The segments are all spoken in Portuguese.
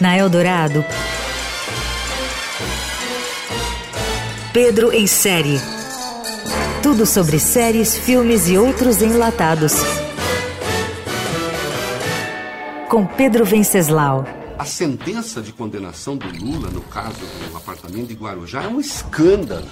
Na Eldorado, Pedro em série. Tudo sobre séries, filmes e outros enlatados. Com Pedro Venceslau. A sentença de condenação do Lula no caso do apartamento de Guarujá é um escândalo.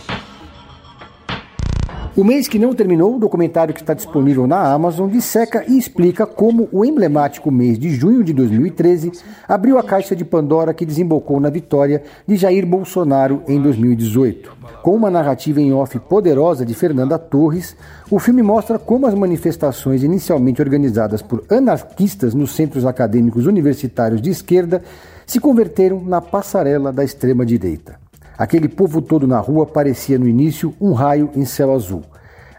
O mês que não terminou, o documentário que está disponível na Amazon disseca e explica como o emblemático mês de junho de 2013 abriu a caixa de Pandora que desembocou na vitória de Jair Bolsonaro em 2018. Com uma narrativa em off poderosa de Fernanda Torres, o filme mostra como as manifestações inicialmente organizadas por anarquistas nos centros acadêmicos universitários de esquerda se converteram na passarela da extrema-direita. Aquele povo todo na rua parecia no início um raio em céu azul.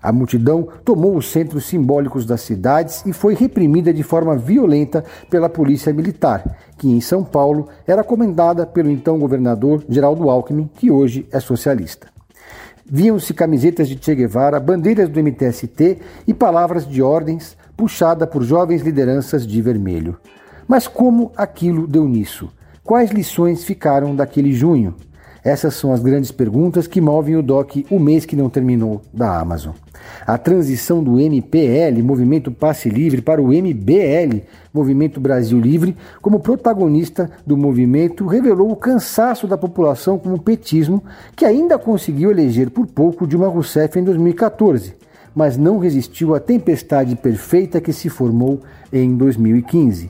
A multidão tomou os centros simbólicos das cidades e foi reprimida de forma violenta pela polícia militar, que em São Paulo era comandada pelo então governador Geraldo Alckmin, que hoje é socialista. Viam-se camisetas de Che Guevara, bandeiras do MTST e palavras de ordens puxada por jovens lideranças de vermelho. Mas como aquilo deu nisso? Quais lições ficaram daquele junho? Essas são as grandes perguntas que movem o DOC O Mês Que Não Terminou da Amazon. A transição do MPL, Movimento Passe Livre, para o MBL, Movimento Brasil Livre, como protagonista do movimento, revelou o cansaço da população com o petismo, que ainda conseguiu eleger por pouco Dilma Rousseff em 2014, mas não resistiu à tempestade perfeita que se formou em 2015.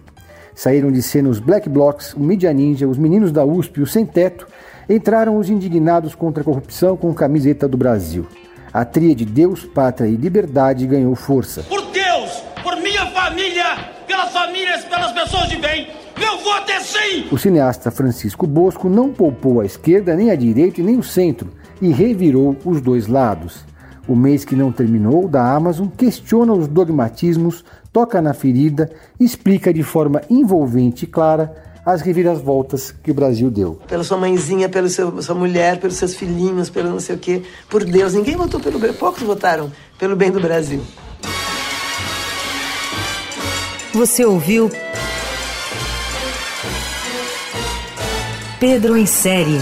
Saíram de cena os Black Blocs, o Media Ninja, os Meninos da USP, o Sem Teto entraram os indignados contra a corrupção com camiseta do Brasil. A tríade Deus, Pátria e Liberdade ganhou força. Por Deus, por minha família, pelas famílias, pelas pessoas de bem, meu voto é sim! O cineasta Francisco Bosco não poupou a esquerda, nem a direita e nem o centro e revirou os dois lados. O mês que não terminou, da Amazon, questiona os dogmatismos, toca na ferida, explica de forma envolvente e clara as reviravoltas que o Brasil deu. Pela sua mãezinha, pela sua mulher, pelos seus filhinhos, pelo não sei o quê. Por Deus, ninguém votou pelo bem, poucos votaram pelo bem do Brasil. Você ouviu Pedro em Série.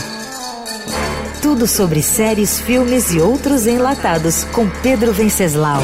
Tudo sobre séries, filmes e outros enlatados com Pedro Venceslau.